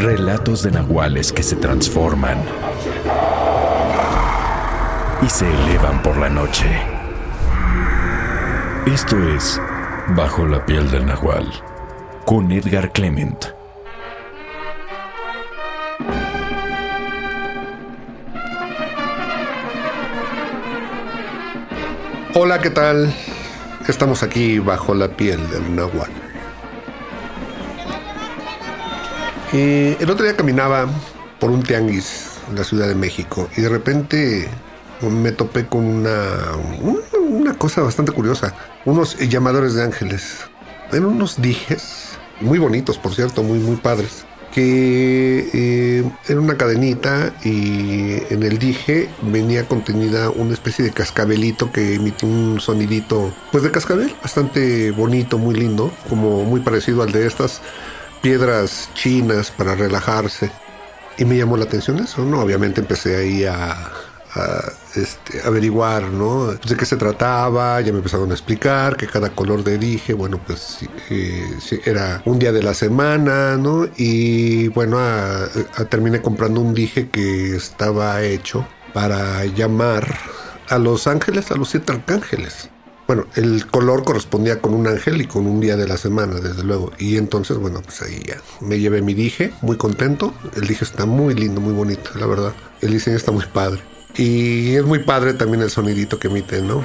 Relatos de nahuales que se transforman y se elevan por la noche. Esto es Bajo la piel del nahual con Edgar Clement. Hola, ¿qué tal? Estamos aquí bajo la piel del nahual. Eh, el otro día caminaba por un tianguis en la Ciudad de México y de repente me topé con una, una cosa bastante curiosa. Unos llamadores de ángeles. Eran unos dijes, muy bonitos, por cierto, muy, muy padres. Que eh, era una cadenita y en el dije venía contenida una especie de cascabelito que emitía un sonidito, pues de cascabel, bastante bonito, muy lindo, como muy parecido al de estas piedras chinas para relajarse. Y me llamó la atención eso, ¿no? Obviamente empecé ahí a, este, averiguar ¿no? de qué se trataba, ya me empezaron a explicar que cada color de dije, bueno, pues eh, era un día de la semana, ¿no? Y bueno, terminé comprando un dije que estaba hecho para llamar a los ángeles, a los siete arcángeles. Bueno, el color correspondía con un ángel y con un día de la semana, desde luego. Y entonces, bueno, pues ahí ya me llevé mi dije, muy contento. El dije está muy lindo, muy bonito, la verdad. El diseño está muy padre. Y es muy padre también el sonidito que emite, ¿no?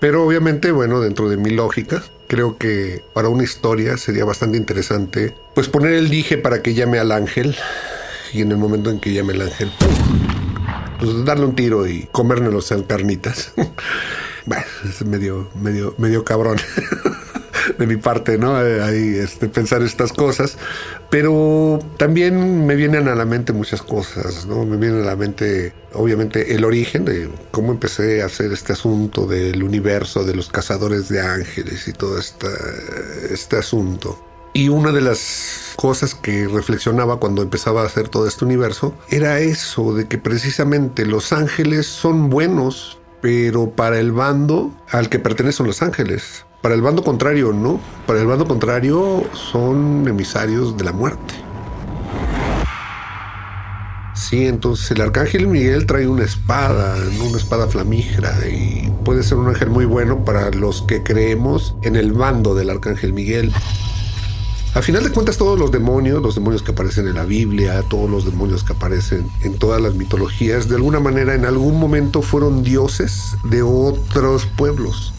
Pero obviamente, bueno, dentro de mi lógica, creo que para una historia sería bastante interesante, pues poner el dije para que llame al ángel y en el momento en que llame el ángel, pues darle un tiro y comérnoslo sean carnitas. bueno, es medio, medio, medio cabrón. de mi parte, ¿no? Eh, ahí este, pensar estas cosas. Pero también me vienen a la mente muchas cosas, ¿no? Me viene a la mente, obviamente, el origen de cómo empecé a hacer este asunto del universo, de los cazadores de ángeles y todo este, este asunto. Y una de las cosas que reflexionaba cuando empezaba a hacer todo este universo era eso, de que precisamente los ángeles son buenos, pero para el bando al que pertenecen los ángeles. Para el bando contrario, no. Para el bando contrario son emisarios de la muerte. Sí, entonces el arcángel Miguel trae una espada, una espada flamígera y puede ser un ángel muy bueno para los que creemos en el bando del arcángel Miguel. Al final de cuentas todos los demonios, los demonios que aparecen en la Biblia, todos los demonios que aparecen en todas las mitologías, de alguna manera en algún momento fueron dioses de otros pueblos.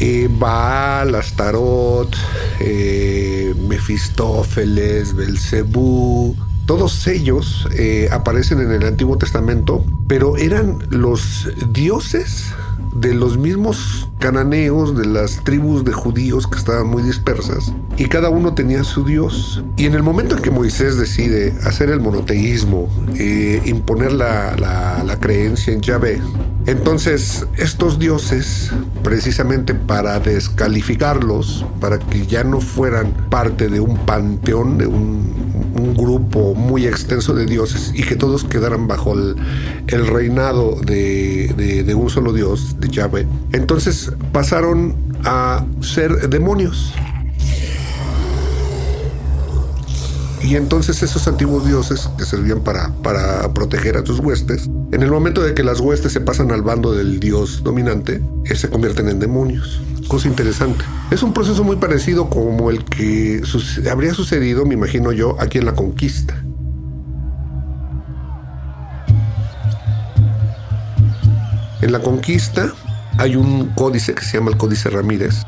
Eh, Baal, Astarot, eh, Mefistófeles, Belcebú, todos ellos eh, aparecen en el Antiguo Testamento, pero eran los dioses de los mismos cananeos, de las tribus de judíos que estaban muy dispersas, y cada uno tenía su dios. Y en el momento en que Moisés decide hacer el monoteísmo, eh, imponer la, la creencia en Yahvé, entonces estos dioses, precisamente para descalificarlos, para que ya no fueran parte de un panteón, de un un grupo muy extenso de dioses y que todos quedaran bajo el, reinado de, un solo dios, de Yahweh. Entonces pasaron a ser demonios. Y entonces esos antiguos dioses que servían para, para proteger a sus huestes, en el momento de que las huestes se pasan al bando del dios dominante, eh, se convierten en demonios cosa interesante. Es un proceso muy parecido como el que habría sucedido, me imagino yo, aquí en la conquista. En la conquista hay un códice que se llama el Códice Ramírez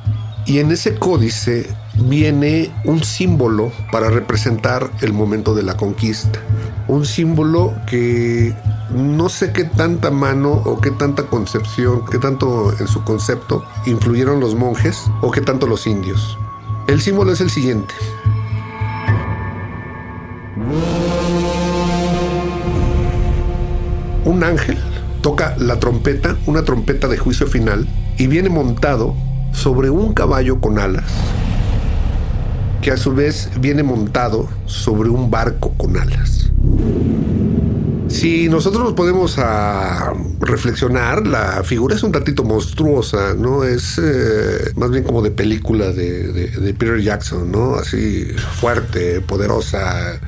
y en ese códice viene un símbolo para representar el momento de la conquista. Un símbolo que no sé qué tanta mano o qué tanta concepción, qué tanto en su concepto influyeron los monjes o qué tanto los indios. El símbolo es el siguiente. Un ángel toca la trompeta, una trompeta de juicio final, y viene montado sobre un caballo con alas, que a su vez viene montado sobre un barco con alas. Si nosotros nos podemos a reflexionar, la figura es un tantito monstruosa, ¿no? Es eh, más bien como de película de, de Peter Jackson, ¿no? Así fuerte, poderosa,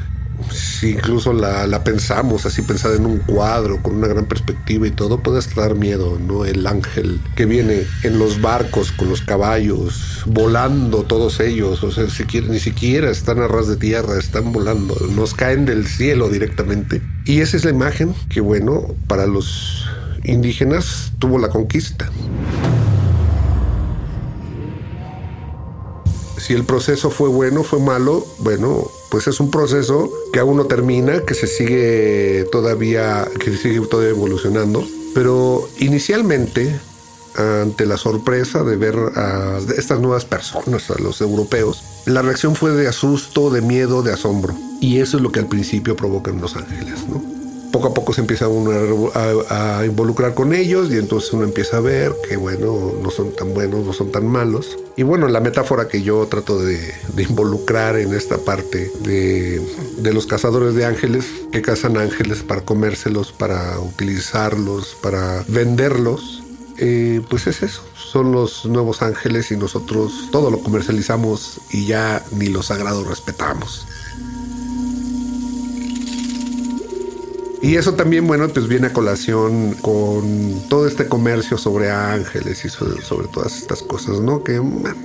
si incluso la, pensamos así pensada en un cuadro con una gran perspectiva y todo, puede hasta dar miedo, ¿no? El ángel que viene en los barcos con los caballos, volando todos ellos, o sea, ni siquiera están a ras de tierra, están volando, nos caen del cielo directamente. Y esa es la imagen que, bueno, para los indígenas tuvo la conquista. si el proceso fue bueno, fue malo, bueno, pues es un proceso que aún no termina, que se sigue todavía, que sigue todavía evolucionando. Pero inicialmente, ante la sorpresa de ver a estas nuevas personas, a los europeos, la reacción fue de asusto, de miedo, de asombro. Y eso es lo que al principio provoca en Los Ángeles, ¿no? Poco a poco se empieza uno a, involucrar con ellos y entonces uno empieza a ver que, bueno, no son tan buenos, no son tan malos. Y bueno, la metáfora que yo trato de, involucrar en esta parte de, los cazadores de ángeles, que cazan ángeles para comérselos, para utilizarlos, para venderlos, eh, pues es eso. Son los nuevos ángeles y nosotros todo lo comercializamos y ya ni los sagrados respetamos. Y eso también, bueno, pues viene a colación con todo este comercio sobre ángeles y sobre, todas estas cosas, ¿no? Que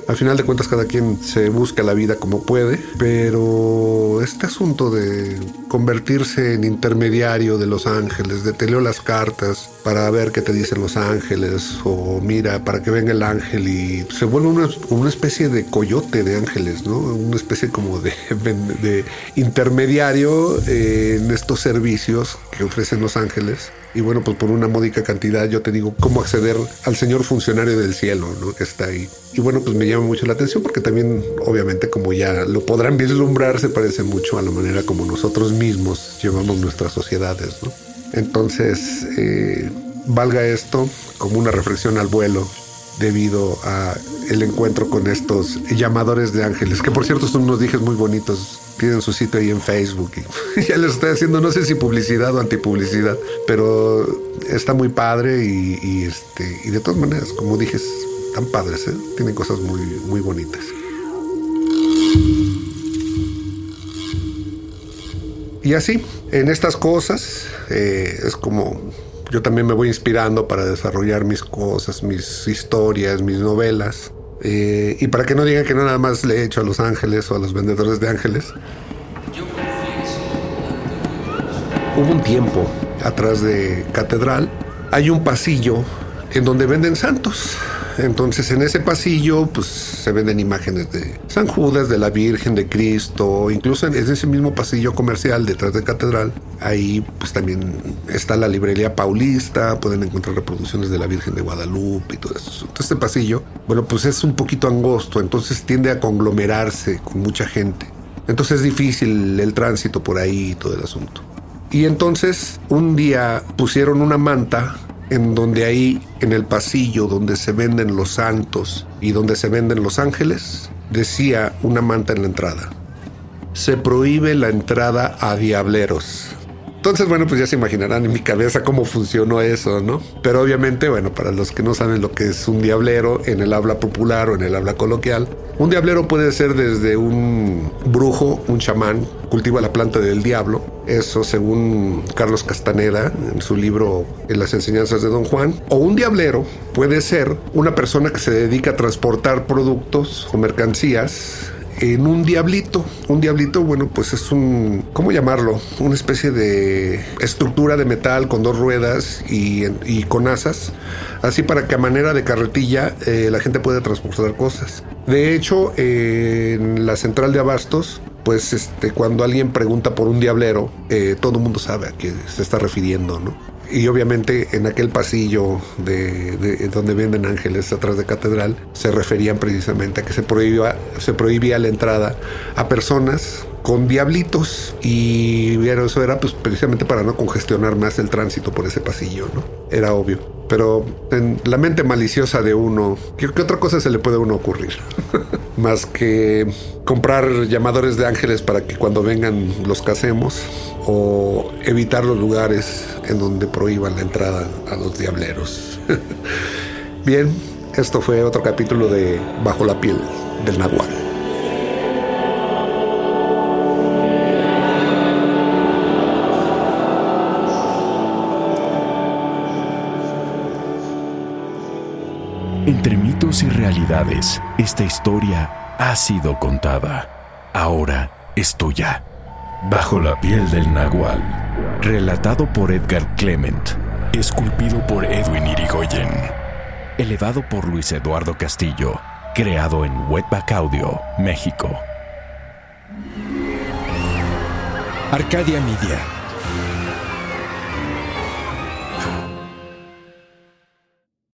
al final de cuentas cada quien se busca la vida como puede, pero este asunto de convertirse en intermediario de los ángeles, de te leo las cartas para ver qué te dicen los ángeles, o mira, para que venga el ángel y se vuelve una, una especie de coyote de ángeles, ¿no? Una especie como de, de intermediario en estos servicios que ofrecen Los Ángeles. Y bueno, pues por una módica cantidad yo te digo cómo acceder al señor funcionario del cielo, ¿no? Que está ahí. Y bueno, pues me llama mucho la atención porque también, obviamente, como ya lo podrán vislumbrar, se parece mucho a la manera como nosotros mismos llevamos nuestras sociedades, ¿no? Entonces, eh, valga esto como una reflexión al vuelo debido a el encuentro con estos llamadores de ángeles, que por cierto son unos dijes muy bonitos tienen su sitio ahí en Facebook. Y ya les estoy haciendo, no sé si publicidad o antipublicidad, pero está muy padre y, este, y de todas maneras, como dije, están padres, ¿eh? tienen cosas muy, muy bonitas. Y así, en estas cosas, eh, es como yo también me voy inspirando para desarrollar mis cosas, mis historias, mis novelas. Eh, y para que no digan que no nada más le he hecho a los ángeles o a los vendedores de ángeles. Hubo un tiempo atrás de Catedral, hay un pasillo en donde venden santos. Entonces en ese pasillo pues se venden imágenes de San Judas, de la Virgen, de Cristo, incluso en ese mismo pasillo comercial detrás de Catedral, ahí pues también está la librería paulista, pueden encontrar reproducciones de la Virgen de Guadalupe y todo eso. Entonces este pasillo, bueno pues es un poquito angosto, entonces tiende a conglomerarse con mucha gente. Entonces es difícil el tránsito por ahí y todo el asunto. Y entonces un día pusieron una manta en donde ahí en el pasillo donde se venden los santos y donde se venden los ángeles, decía una manta en la entrada. Se prohíbe la entrada a diableros. Entonces, bueno, pues ya se imaginarán en mi cabeza cómo funcionó eso, ¿no? Pero obviamente, bueno, para los que no saben lo que es un diablero en el habla popular o en el habla coloquial, un diablero puede ser desde un brujo, un chamán, cultiva la planta del diablo, eso según Carlos Castaneda en su libro En las enseñanzas de Don Juan, o un diablero puede ser una persona que se dedica a transportar productos o mercancías en un diablito. Un diablito, bueno, pues es un, ¿cómo llamarlo? Una especie de estructura de metal con dos ruedas y, con asas, así para que a manera de carretilla eh, la gente pueda transportar cosas. De hecho, en la central de abastos, pues este, cuando alguien pregunta por un diablero, eh, todo el mundo sabe a qué se está refiriendo, ¿no? Y obviamente en aquel pasillo de, donde venden ángeles atrás de catedral se referían precisamente a que se prohibía, se prohibía la entrada a personas con diablitos y eso era pues precisamente para no congestionar más el tránsito por ese pasillo, ¿no? Era obvio. Pero en la mente maliciosa de uno, ¿qué, otra cosa se le puede a uno ocurrir? más que comprar llamadores de ángeles para que cuando vengan los casemos o evitar los lugares en donde prohíban la entrada a los diableros. Bien, esto fue otro capítulo de Bajo la piel del Nahual. Y realidades, esta historia ha sido contada. Ahora es tuya. Bajo la piel del nahual. Relatado por Edgar Clement. Esculpido por Edwin Irigoyen. Elevado por Luis Eduardo Castillo. Creado en Wetback Audio, México. Arcadia Media.